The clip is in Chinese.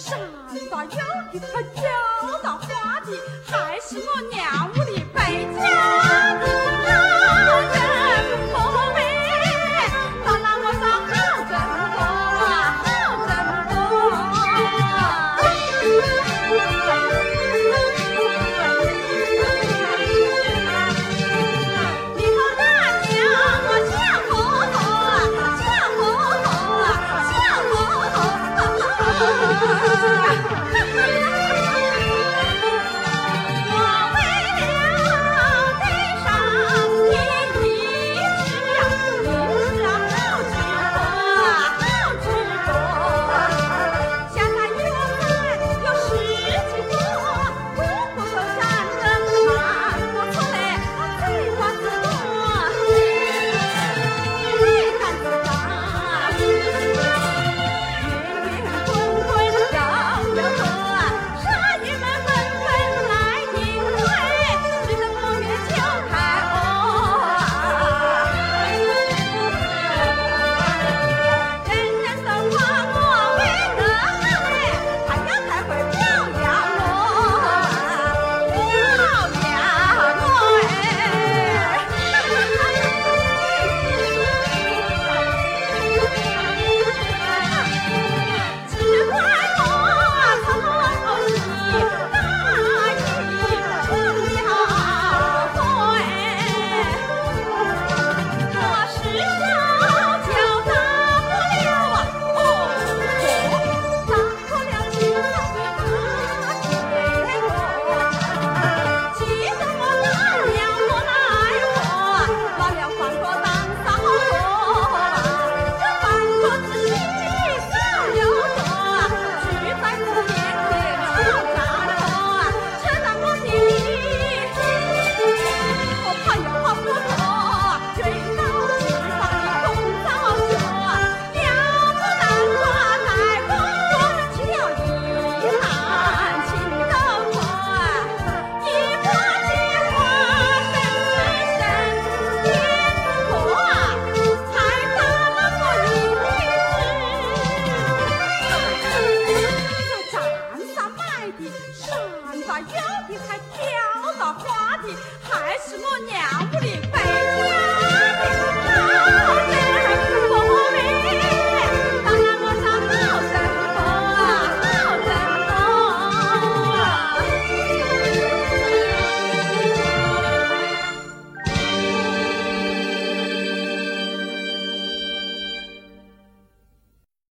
山丹丹的油菜花的还是我娘屋里败家的庄